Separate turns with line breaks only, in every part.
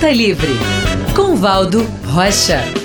Pauta Livre, com Valdo Rocha.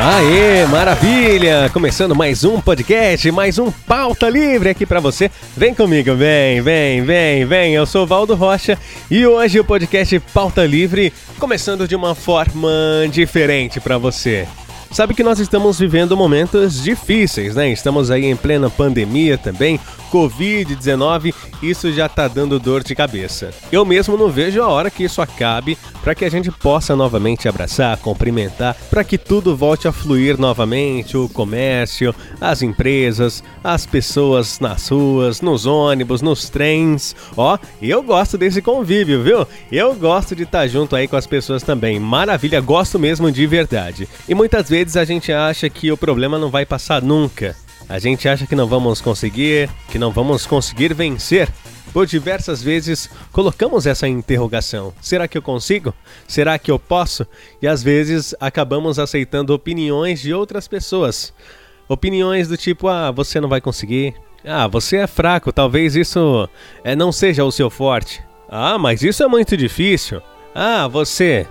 Aê, maravilha! Começando mais um podcast, mais um pauta livre aqui para você. Vem comigo, vem, vem, vem, vem. Eu sou Valdo Rocha e hoje o podcast Pauta Livre começando de uma forma diferente para você. Sabe que nós estamos vivendo momentos difíceis, né? Estamos aí em plena pandemia também, Covid-19, isso já tá dando dor de cabeça. Eu mesmo não vejo a hora que isso acabe para que a gente possa novamente abraçar, cumprimentar, para que tudo volte a fluir novamente, o comércio, as empresas, as pessoas nas ruas, nos ônibus, nos trens. Ó, eu gosto desse convívio, viu? Eu gosto de estar tá junto aí com as pessoas também. Maravilha, gosto mesmo de verdade. E muitas vezes a gente acha que o problema não vai passar nunca. A gente acha que não vamos conseguir, que não vamos conseguir vencer. Por diversas vezes colocamos essa interrogação: será que eu consigo? Será que eu posso? E às vezes acabamos aceitando opiniões de outras pessoas. Opiniões do tipo: ah, você não vai conseguir. Ah, você é fraco, talvez isso é, não seja o seu forte. Ah, mas isso é muito difícil. Ah, você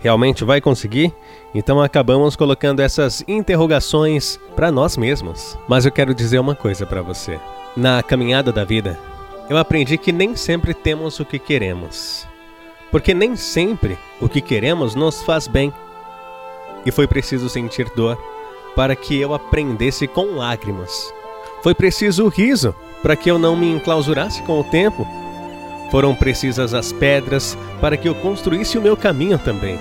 realmente vai conseguir? Então acabamos colocando essas interrogações para nós mesmos. Mas eu quero dizer uma coisa para você. Na caminhada da vida, eu aprendi que nem sempre temos o que queremos. Porque nem sempre o que queremos nos faz bem. E foi preciso sentir dor para que eu aprendesse com lágrimas. Foi preciso riso para que eu não me enclausurasse com o tempo. Foram precisas as pedras para que eu construísse o meu caminho também.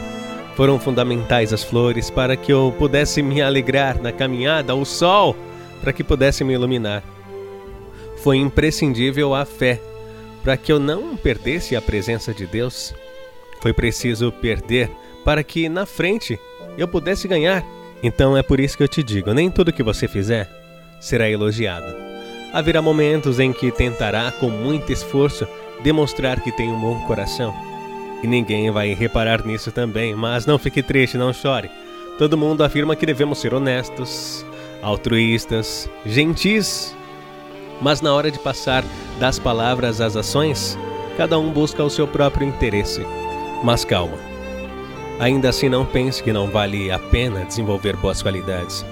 Foram fundamentais as flores para que eu pudesse me alegrar na caminhada, o sol para que pudesse me iluminar. Foi imprescindível a fé para que eu não perdesse a presença de Deus. Foi preciso perder para que na frente eu pudesse ganhar. Então é por isso que eu te digo: nem tudo que você fizer será elogiado. Haverá momentos em que tentará, com muito esforço, demonstrar que tem um bom coração e ninguém vai reparar nisso também, mas não fique triste, não chore. Todo mundo afirma que devemos ser honestos, altruístas, gentis. Mas na hora de passar das palavras às ações, cada um busca o seu próprio interesse. Mas calma. Ainda assim, não pense que não vale a pena desenvolver boas qualidades.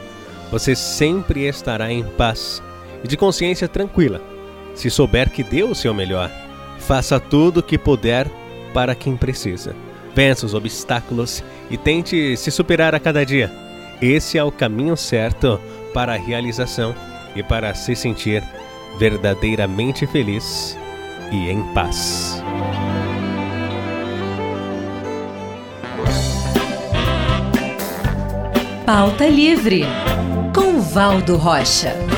Você sempre estará em paz e de consciência tranquila se souber que deu o seu melhor. Faça tudo o que puder para quem precisa. Vença os obstáculos e tente se superar a cada dia. Esse é o caminho certo para a realização e para se sentir verdadeiramente feliz e em paz.
Pauta Livre com Valdo Rocha.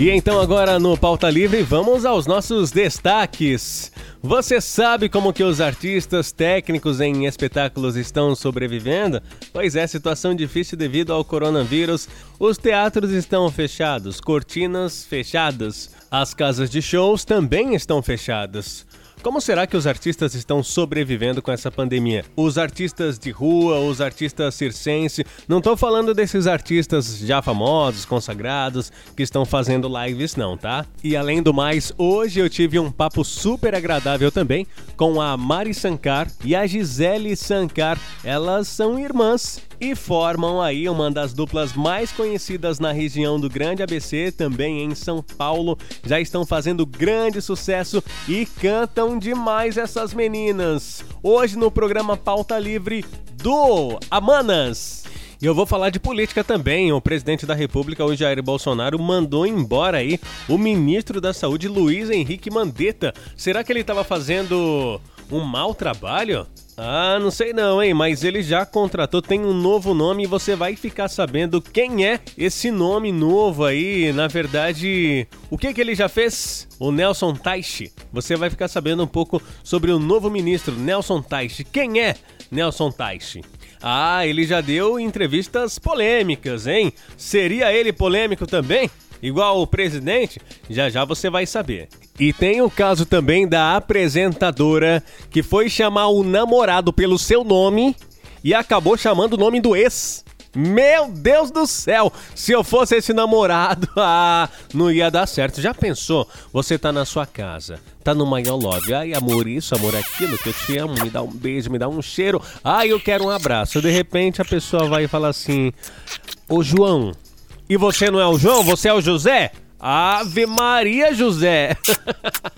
E então agora no Pauta Livre vamos aos nossos destaques. Você sabe como que os artistas técnicos em espetáculos estão sobrevivendo? Pois é, situação difícil devido ao coronavírus. Os teatros estão fechados, cortinas fechadas. As casas de shows também estão fechadas. Como será que os artistas estão sobrevivendo com essa pandemia? Os artistas de rua, os artistas circense, não estou falando desses artistas já famosos, consagrados, que estão fazendo lives não, tá? E além do mais, hoje eu tive um papo super agradável também com a Mari Sankar e a Gisele Sankar. Elas são irmãs e formam aí uma das duplas mais conhecidas na região do Grande ABC, também em São Paulo. Já estão fazendo grande sucesso e cantam demais essas meninas. Hoje no programa Pauta Livre do Amanas. E eu vou falar de política também. O presidente da República, o Jair Bolsonaro, mandou embora aí o ministro da Saúde, Luiz Henrique Mandetta. Será que ele estava fazendo um mau trabalho? Ah, não sei não, hein? Mas ele já contratou, tem um novo nome e você vai ficar sabendo quem é esse nome novo aí. Na verdade, o que que ele já fez? O Nelson Taishi. Você vai ficar sabendo um pouco sobre o novo ministro, Nelson Taishi. Quem é Nelson Taishi? Ah, ele já deu entrevistas polêmicas, hein? Seria ele polêmico também? Igual o presidente? Já já você vai saber. E tem o caso também da apresentadora que foi chamar o namorado pelo seu nome e acabou chamando o nome do ex. Meu Deus do céu! Se eu fosse esse namorado, ah, não ia dar certo. Já pensou? Você tá na sua casa, tá no maior love. Ai, amor, isso, amor, aquilo que eu te amo, me dá um beijo, me dá um cheiro. Ai, eu quero um abraço. De repente a pessoa vai falar assim: Ô João, e você não é o João? Você é o José? Ave Maria José!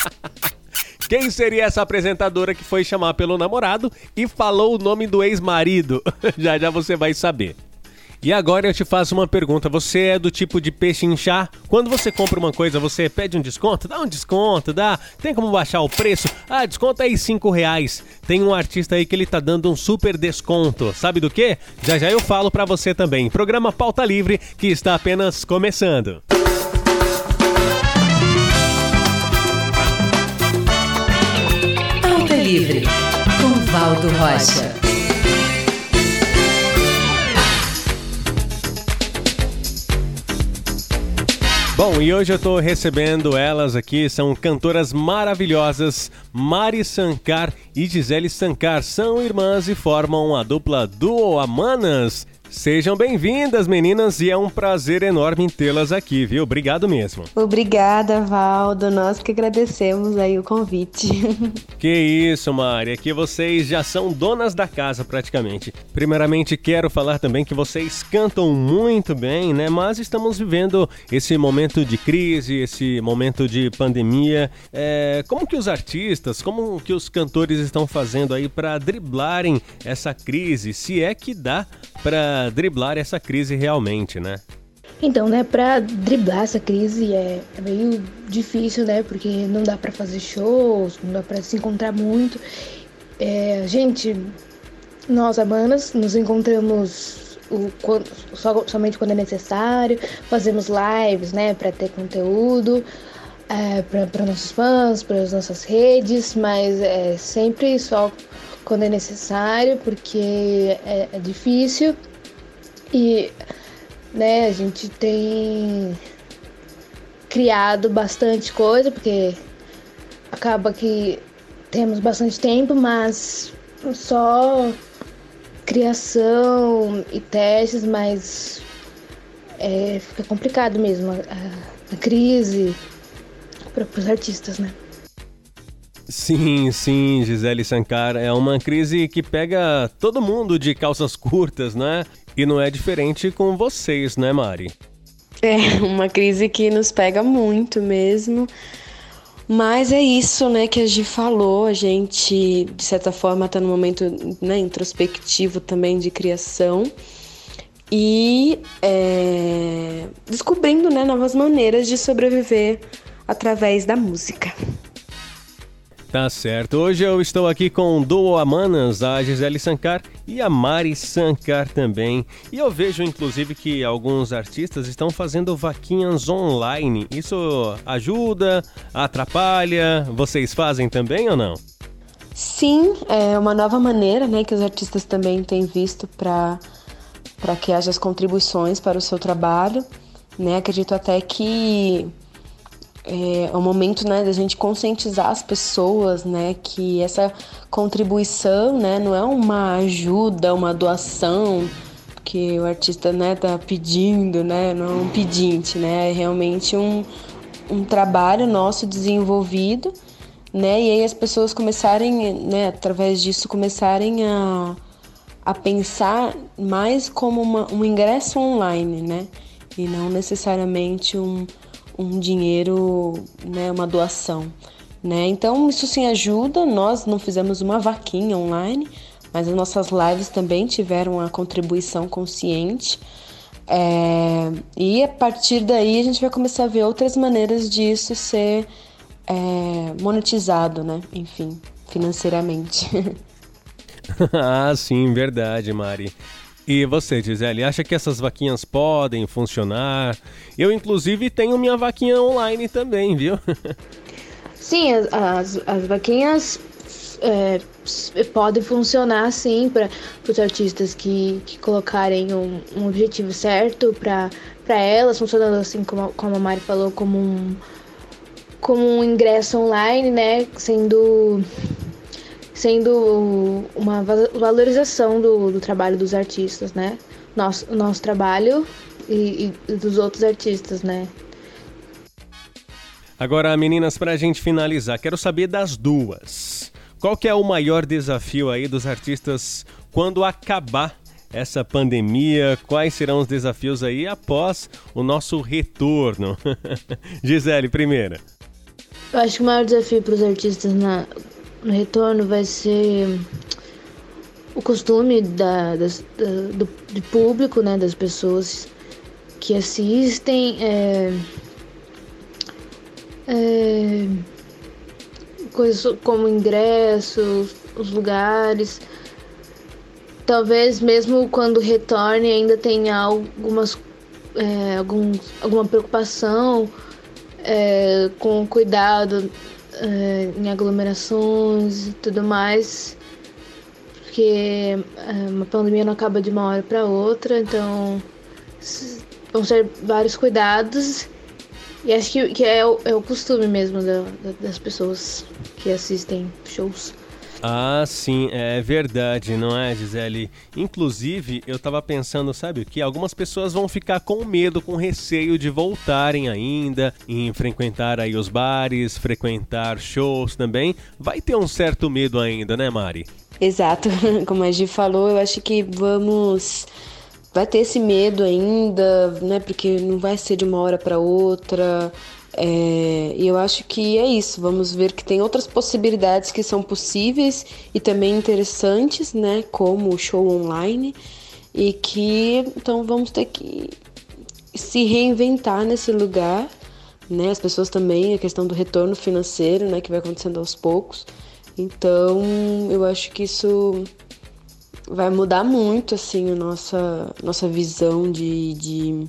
Quem seria essa apresentadora que foi chamar pelo namorado e falou o nome do ex-marido? já já você vai saber. E agora eu te faço uma pergunta: você é do tipo de peixe inchar? Quando você compra uma coisa, você pede um desconto? Dá um desconto, dá. Tem como baixar o preço? Ah, desconta aí 5 reais. Tem um artista aí que ele tá dando um super desconto. Sabe do que? Já já eu falo para você também. Programa Pauta Livre que está apenas começando.
Pauta Livre com Valdo Rocha.
Bom, e hoje eu tô recebendo elas aqui, são cantoras maravilhosas, Mari Sankar e Gisele Sankar. São irmãs e formam a dupla Duo Amanas. Sejam bem-vindas, meninas, e é um prazer enorme tê-las aqui, viu? Obrigado mesmo.
Obrigada, Valdo. Nós que agradecemos aí o convite.
Que isso, Mari. Aqui vocês já são donas da casa praticamente. Primeiramente, quero falar também que vocês cantam muito bem, né? Mas estamos vivendo esse momento de crise, esse momento de pandemia. É... Como que os artistas, como que os cantores estão fazendo aí para driblarem essa crise? Se é que dá para driblar essa crise realmente, né?
Então, né, para driblar essa crise é, é, meio difícil, né, porque não dá para fazer shows, não dá para se encontrar muito. É, gente, nós, amanas, nos encontramos o, só, somente quando é necessário, fazemos lives, né, para ter conteúdo. É, para nossos fãs, para as nossas redes, mas é sempre só quando é necessário, porque é, é difícil e né, a gente tem criado bastante coisa, porque acaba que temos bastante tempo, mas só criação e testes, mas é, fica complicado mesmo a, a, a crise para os artistas, né?
Sim, sim, Gisele Sankar. É uma crise que pega todo mundo de calças curtas, né? E não é diferente com vocês, né, Mari?
É uma crise que nos pega muito mesmo. Mas é isso, né, que a Gi falou. A gente, de certa forma, está num momento né, introspectivo também de criação e é, descobrindo né, novas maneiras de sobreviver através da música.
Tá certo. Hoje eu estou aqui com Duo Amanas, a Gisele Sankar e a Mari Sankar também. E eu vejo inclusive que alguns artistas estão fazendo vaquinhas online. Isso ajuda, atrapalha? Vocês fazem também ou não?
Sim, é uma nova maneira, né, que os artistas também têm visto para para que haja as contribuições para o seu trabalho, né? Acredito até que é, é o momento né, da gente conscientizar as pessoas né, que essa contribuição né, não é uma ajuda, uma doação que o artista né, tá pedindo, né, não é um pedinte, né, é realmente um, um trabalho nosso desenvolvido, né, e aí as pessoas começarem, né, através disso, começarem a, a pensar mais como uma, um ingresso online, né, e não necessariamente um um dinheiro, né, uma doação. Né? Então isso sim ajuda. Nós não fizemos uma vaquinha online, mas as nossas lives também tiveram a contribuição consciente. É, e a partir daí a gente vai começar a ver outras maneiras disso ser é, monetizado, né? Enfim, financeiramente.
ah, sim, verdade, Mari. E você, Gisele, acha que essas vaquinhas podem funcionar? Eu, inclusive, tenho minha vaquinha online também, viu?
Sim, as, as, as vaquinhas é, podem funcionar sim para os artistas que, que colocarem um, um objetivo certo para
para elas, funcionando assim como, como a Mari falou, como um, como um ingresso online, né? Sendo, sendo uma valorização do, do trabalho dos artistas, né? Nosso, nosso trabalho e, e dos outros artistas, né?
Agora, meninas, para a gente finalizar, quero saber das duas. Qual que é o maior desafio aí dos artistas quando acabar essa pandemia? Quais serão os desafios aí após o nosso retorno? Gisele, primeira.
Eu acho que o maior desafio para os artistas na, no retorno vai ser o costume da, das, da, do, do, público, né, das pessoas que assistem. É, é, coisas como ingressos, os lugares. Talvez mesmo quando retorne ainda tenha algumas é, algum, alguma preocupação é, com cuidado é, em aglomerações e tudo mais, porque é, uma pandemia não acaba de uma hora para outra, então vão ser vários cuidados e acho que, que é, o, é o costume mesmo da, da, das pessoas que assistem shows.
Ah, sim, é verdade, não é, Gisele? Inclusive, eu tava pensando, sabe o que? Algumas pessoas vão ficar com medo, com receio de voltarem ainda, em frequentar aí os bares, frequentar shows também. Vai ter um certo medo ainda, né, Mari?
Exato, como a Gi falou, eu acho que vamos vai ter esse medo ainda, né? Porque não vai ser de uma hora para outra. É, e eu acho que é isso. Vamos ver que tem outras possibilidades que são possíveis e também interessantes, né? Como o show online. E que então vamos ter que se reinventar nesse lugar, né? As pessoas também, a questão do retorno financeiro, né? Que vai acontecendo aos poucos. Então, eu acho que isso vai mudar muito assim a nossa nossa visão de, de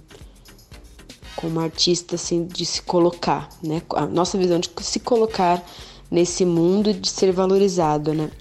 como artista assim de se colocar, né? A nossa visão de se colocar nesse mundo de ser valorizado, né?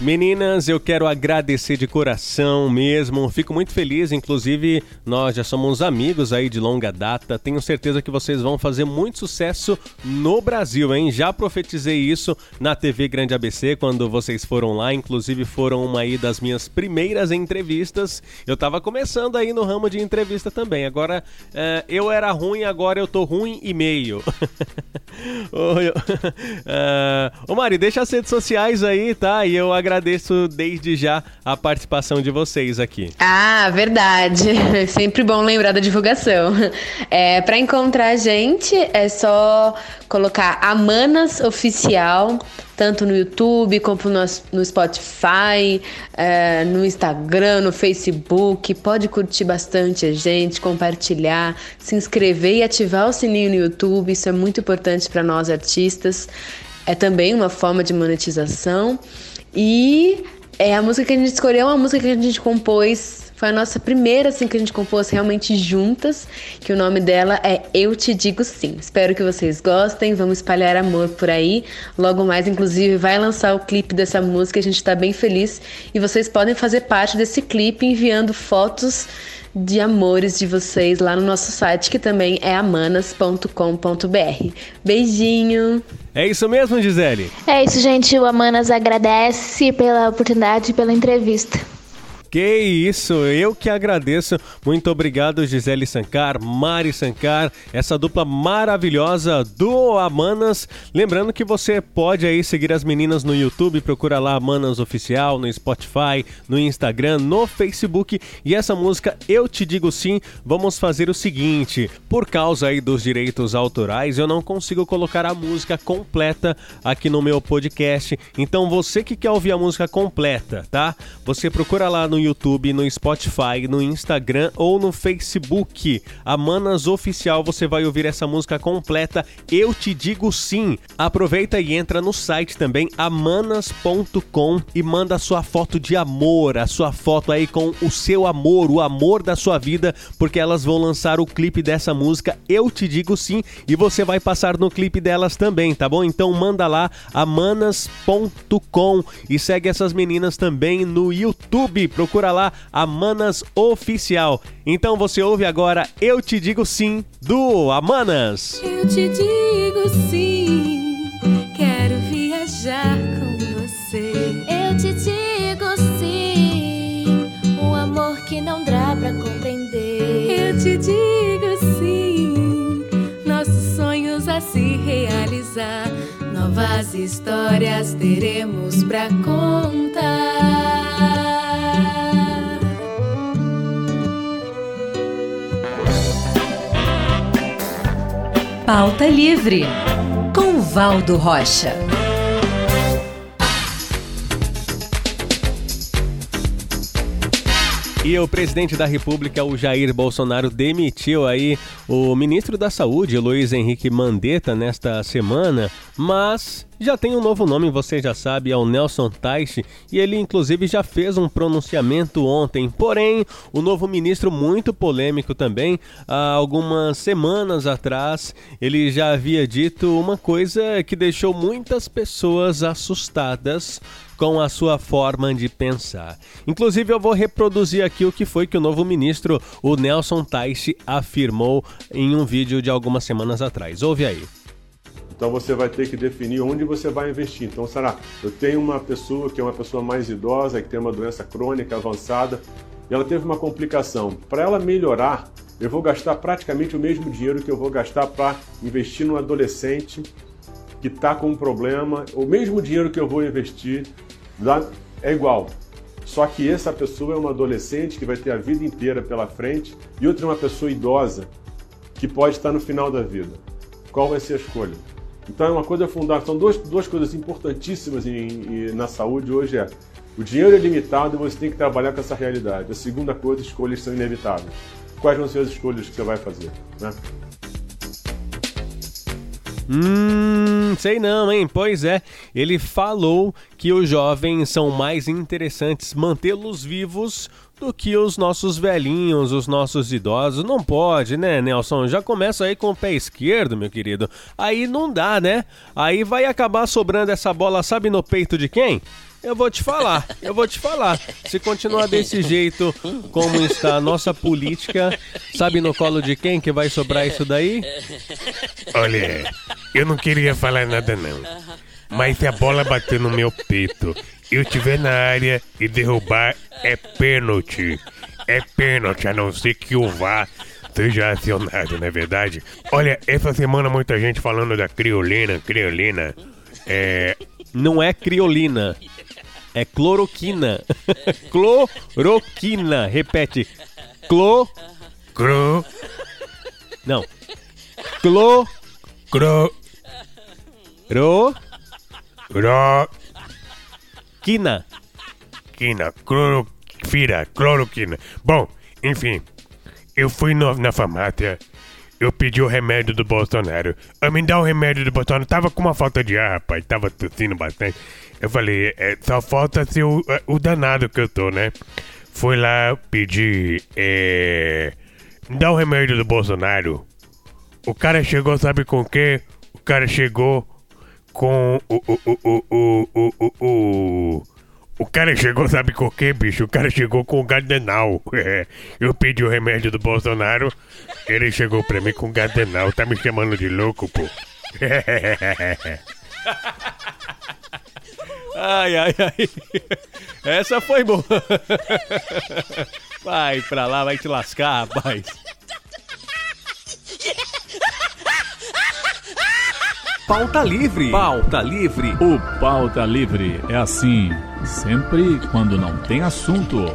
Meninas, eu quero agradecer de coração mesmo. Fico muito feliz, inclusive nós já somos amigos aí de longa data. Tenho certeza que vocês vão fazer muito sucesso no Brasil, hein? Já profetizei isso na TV Grande ABC quando vocês foram lá, inclusive foram uma aí das minhas primeiras entrevistas. Eu tava começando aí no ramo de entrevista também. Agora uh, eu era ruim, agora eu tô ruim e meio. Ô, uh, Mari, deixa as redes sociais aí, tá? E eu desde já a participação de vocês aqui.
Ah, verdade. Sempre bom lembrar da divulgação. É, para encontrar a gente é só colocar Amanas Oficial, tanto no YouTube como no, no Spotify, é, no Instagram, no Facebook. Pode curtir bastante a gente, compartilhar, se inscrever e ativar o sininho no YouTube. Isso é muito importante para nós artistas. É também uma forma de monetização. E é a música que a gente escolheu, é uma música que a gente compôs. Foi a nossa primeira, assim, que a gente compôs realmente juntas. Que o nome dela é Eu Te Digo Sim. Espero que vocês gostem. Vamos espalhar amor por aí. Logo mais, inclusive, vai lançar o clipe dessa música. A gente tá bem feliz. E vocês podem fazer parte desse clipe enviando fotos de amores de vocês lá no nosso site, que também é amanas.com.br. Beijinho!
É isso mesmo, Gisele?
É isso, gente. O Amanas agradece pela oportunidade e pela entrevista.
Que isso, eu que agradeço. Muito obrigado, Gisele Sancar, Mari Sancar, essa dupla maravilhosa do Amanas. Lembrando que você pode aí seguir as meninas no YouTube, procura lá Amanas Oficial, no Spotify, no Instagram, no Facebook. E essa música, Eu Te Digo Sim, vamos fazer o seguinte: por causa aí dos direitos autorais, eu não consigo colocar a música completa aqui no meu podcast. Então você que quer ouvir a música completa, tá? Você procura lá no YouTube, no Spotify, no Instagram ou no Facebook. A Manas Oficial, você vai ouvir essa música completa. Eu te digo sim. Aproveita e entra no site também, amanas.com e manda sua foto de amor, a sua foto aí com o seu amor, o amor da sua vida, porque elas vão lançar o clipe dessa música. Eu te digo sim e você vai passar no clipe delas também, tá bom? Então manda lá amanas.com e segue essas meninas também no YouTube. Procura procura lá Amanas Oficial. Então você ouve agora Eu Te Digo Sim, do Amanas.
Eu te digo sim, quero viajar com você.
Eu te digo sim, um amor que não dá pra compreender.
Eu te digo sim, nossos sonhos a se realizar. Novas histórias teremos pra contar.
Pauta Livre, com Valdo Rocha.
E o presidente da República, o Jair Bolsonaro, demitiu aí o ministro da Saúde, Luiz Henrique Mandetta, nesta semana, mas já tem um novo nome, você já sabe, é o Nelson Teich, e ele inclusive já fez um pronunciamento ontem. Porém, o novo ministro, muito polêmico também, há algumas semanas atrás, ele já havia dito uma coisa que deixou muitas pessoas assustadas com a sua forma de pensar. Inclusive, eu vou reproduzir aqui o que foi que o novo ministro, o Nelson Teich, afirmou em um vídeo de algumas semanas atrás. Ouve aí.
Então você vai ter que definir onde você vai investir. Então, será? Eu tenho uma pessoa que é uma pessoa mais idosa, que tem uma doença crônica avançada, e ela teve uma complicação. Para ela melhorar, eu vou gastar praticamente o mesmo dinheiro que eu vou gastar para investir no adolescente que está com um problema. O mesmo dinheiro que eu vou investir é igual. Só que essa pessoa é uma adolescente que vai ter a vida inteira pela frente e outra é uma pessoa idosa que pode estar no final da vida. Qual vai ser a escolha? Então é uma coisa fundamental. São duas, duas coisas importantíssimas em, em, na saúde hoje é o dinheiro é limitado e você tem que trabalhar com essa realidade. A segunda coisa, escolhas são inevitáveis. Quais vão ser as escolhas que você vai fazer? Né?
Hum, sei não, hein? Pois é, ele falou que os jovens são mais interessantes mantê-los vivos do que os nossos velhinhos, os nossos idosos. Não pode, né, Nelson? Já começa aí com o pé esquerdo, meu querido. Aí não dá, né? Aí vai acabar sobrando essa bola, sabe no peito de quem? Eu vou te falar, eu vou te falar. Se continuar desse jeito, como está a nossa política, sabe no colo de quem que vai sobrar isso daí?
Olha, eu não queria falar nada não. Mas se a bola bater no meu peito, eu estiver na área e derrubar, é pênalti. É pênalti, a não ser que o VAR seja acionado, não é verdade? Olha, essa semana muita gente falando da criolina, criolina. É.
Não é criolina. É cloroquina. cloroquina. Repete. Clo.
Cro.
Não. Clo.
Cro.
Ro.
Ro.
Quina.
Quina. Clorofira. Cloroquina. Bom, enfim. Eu fui no, na farmácia. Eu pedi o remédio do Bolsonaro. Eu me dá o remédio do Bolsonaro. Tava com uma falta de ar, rapaz. Tava tossindo bastante. Eu falei, é, só falta ser o, o danado que eu tô, né? Fui lá pedir. É, me dá o remédio do Bolsonaro. O cara chegou, sabe com o quê? O cara chegou com o. O, o, o, o, o, o, o, o cara chegou, sabe com o quê, bicho? O cara chegou com o Gardenal. É, eu pedi o remédio do Bolsonaro, ele chegou pra mim com o Gardenal. Tá me chamando de louco, pô.
Ai, ai, ai. Essa foi boa. Vai pra lá, vai te lascar, rapaz. Pauta livre. Pauta livre.
O Pauta Livre é assim, sempre quando não tem assunto.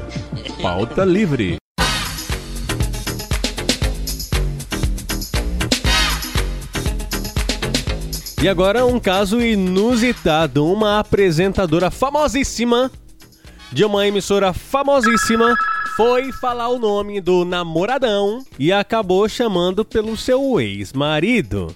Pauta Livre.
E agora um caso inusitado. Uma apresentadora famosíssima de uma emissora famosíssima foi falar o nome do namoradão e acabou chamando pelo seu ex-marido.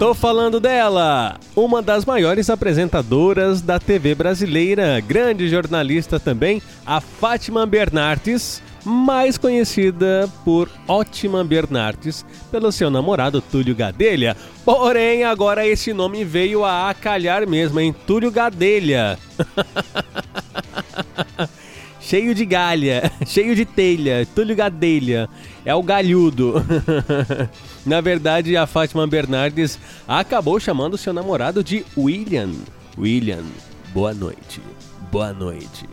Tô falando dela, uma das maiores apresentadoras da TV brasileira, grande jornalista também, a Fátima Bernardes, mais conhecida por Ótima Bernardes, pelo seu namorado Túlio Gadelha. Porém, agora esse nome veio a acalhar mesmo, em Túlio Gadelha. cheio de galha, cheio de telha, Túlio Gadelha. É o galhudo. Na verdade, a Fátima Bernardes acabou chamando seu namorado de William. William, boa noite. Boa noite.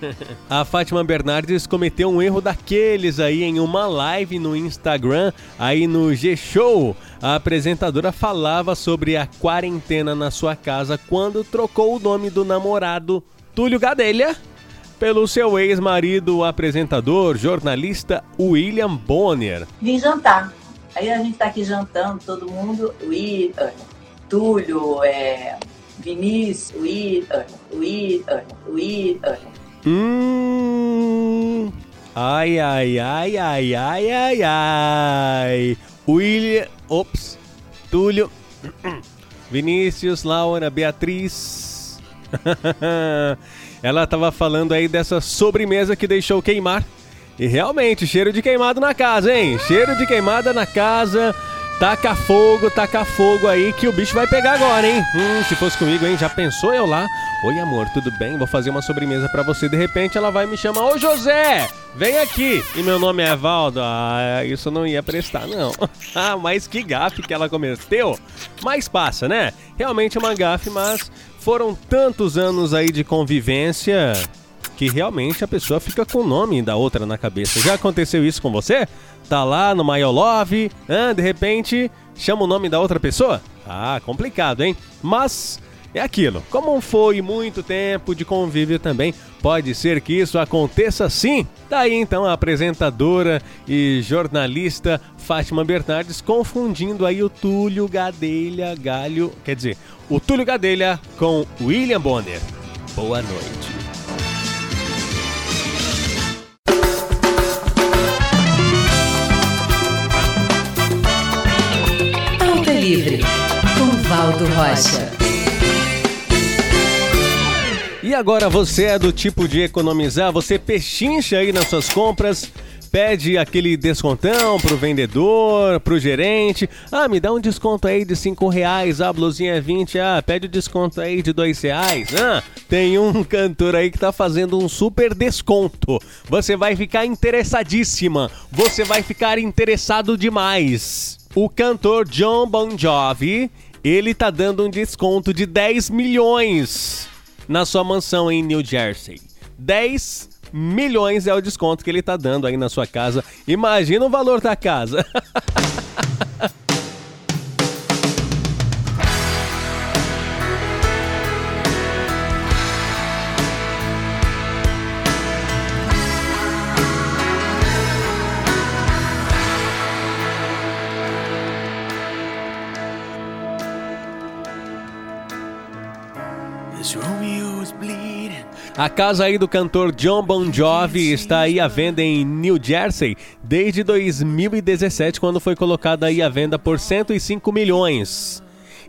A Fátima Bernardes cometeu um erro daqueles aí em uma live no Instagram, aí no G-Show. A apresentadora falava sobre a quarentena na sua casa quando trocou o nome do namorado Túlio Gadelha pelo seu ex-marido, apresentador, jornalista William Bonner.
Vim jantar. Aí a gente tá aqui jantando, todo mundo, William, Túlio, é, Vinícius, William, William, William.
Hum. Ai, ai, ai, ai, ai, ai, ai. William. Ops. Túlio. Vinícius, Laura, Beatriz. Ela tava falando aí dessa sobremesa que deixou queimar. E realmente, cheiro de queimado na casa, hein? Cheiro de queimada na casa. Taca fogo, taca fogo aí que o bicho vai pegar agora, hein? Hum, se fosse comigo, hein? Já pensou eu lá? Oi, amor, tudo bem? Vou fazer uma sobremesa para você. De repente ela vai me chamar: Ô José, vem aqui! E meu nome é Valdo. Ah, isso não ia prestar, não. ah, mas que gafe que ela cometeu. Mas passa, né? Realmente é uma gafe, mas foram tantos anos aí de convivência que realmente a pessoa fica com o nome da outra na cabeça. Já aconteceu isso com você? Tá lá no My Love, ah, de repente chama o nome da outra pessoa? Ah, complicado, hein? Mas é aquilo. Como foi muito tempo de convívio também, pode ser que isso aconteça sim. Daí então a apresentadora e jornalista Fátima Bernardes confundindo aí o Túlio Gadelha Galho, quer dizer, o Túlio Gadelha com William Bonner. Boa noite.
Livre, com Valdo Rocha.
E agora você é do tipo de economizar, você pechincha aí nas suas compras, pede aquele descontão pro vendedor, pro gerente. Ah, me dá um desconto aí de 5 reais, a blusinha é 20, ah, pede o desconto aí de 2 reais. Ah, tem um cantor aí que tá fazendo um super desconto. Você vai ficar interessadíssima, você vai ficar interessado demais. O cantor John Bon Jovi, ele tá dando um desconto de 10 milhões na sua mansão em New Jersey. 10 milhões é o desconto que ele tá dando aí na sua casa. Imagina o valor da casa. A casa aí do cantor John Bon Jovi está aí à venda em New Jersey desde 2017, quando foi colocada aí à venda por 105 milhões.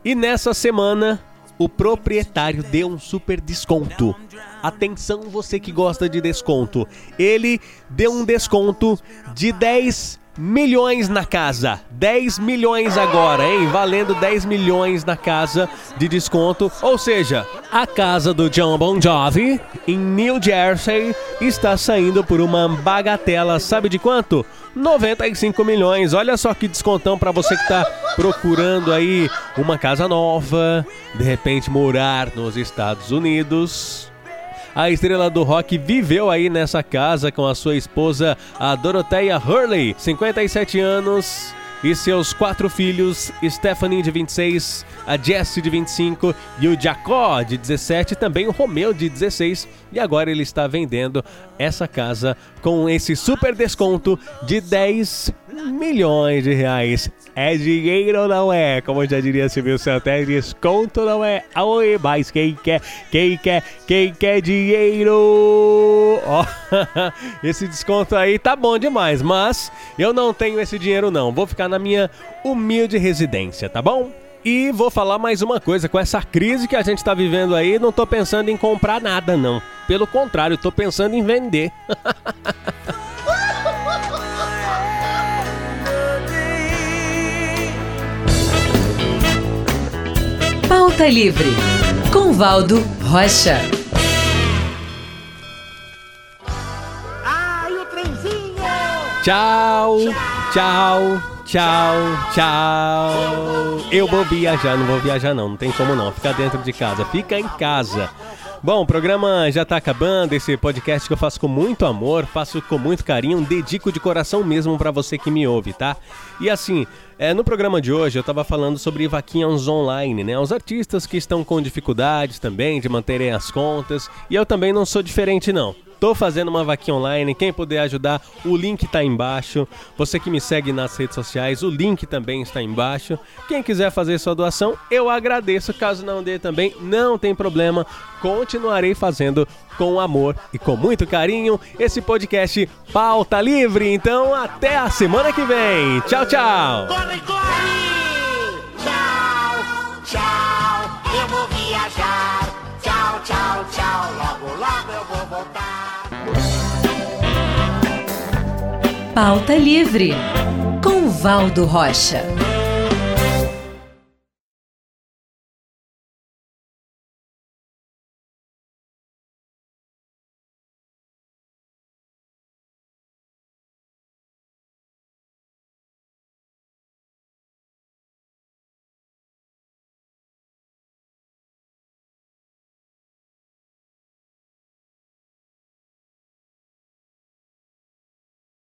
E nessa semana, o proprietário deu um super desconto. Atenção você que gosta de desconto. Ele deu um desconto de 10 milhões na casa. 10 milhões agora, hein? Valendo 10 milhões na casa de desconto. Ou seja, a casa do John Bon Jovi em New Jersey está saindo por uma bagatela, sabe de quanto? 95 milhões. Olha só que descontão para você que está procurando aí uma casa nova, de repente morar nos Estados Unidos. A estrela do rock viveu aí nessa casa com a sua esposa, a Dorothea Hurley, 57 anos, e seus quatro filhos, Stephanie de 26, a Jessie de 25 e o Jacó de 17, também o Romeu de 16. E agora ele está vendendo essa casa com esse super desconto de 10 milhões de reais. É dinheiro ou não é? Como já diria Silvio Santos, desconto não é? Oi, mas quem quer, quem quer, quem quer dinheiro? Ó, esse desconto aí tá bom demais, mas eu não tenho esse dinheiro não. Vou ficar na minha humilde residência, tá bom? E vou falar mais uma coisa, com essa crise que a gente tá vivendo aí, não tô pensando em comprar nada não. Pelo contrário, tô pensando em vender.
Pauta Livre, com Valdo Rocha.
Tchau, tchau, tchau, tchau. Eu vou viajar, não vou viajar não, não tem como não. Fica dentro de casa, fica em casa. Bom, o programa já tá acabando, esse podcast que eu faço com muito amor, faço com muito carinho, dedico de coração mesmo para você que me ouve, tá? E assim, é, no programa de hoje eu tava falando sobre vaquinhas online, né? Os artistas que estão com dificuldades também de manterem as contas, e eu também não sou diferente não. Tô fazendo uma vaquinha online, quem puder ajudar, o link tá embaixo. Você que me segue nas redes sociais, o link também está embaixo. Quem quiser fazer sua doação, eu agradeço. Caso não dê também, não tem problema. Continuarei fazendo com amor e com muito carinho esse podcast Pauta Livre. Então, até a semana que vem. Tchau, tchau.
Corre, corre! Tchau, tchau,
Pauta Livre, com Valdo Rocha.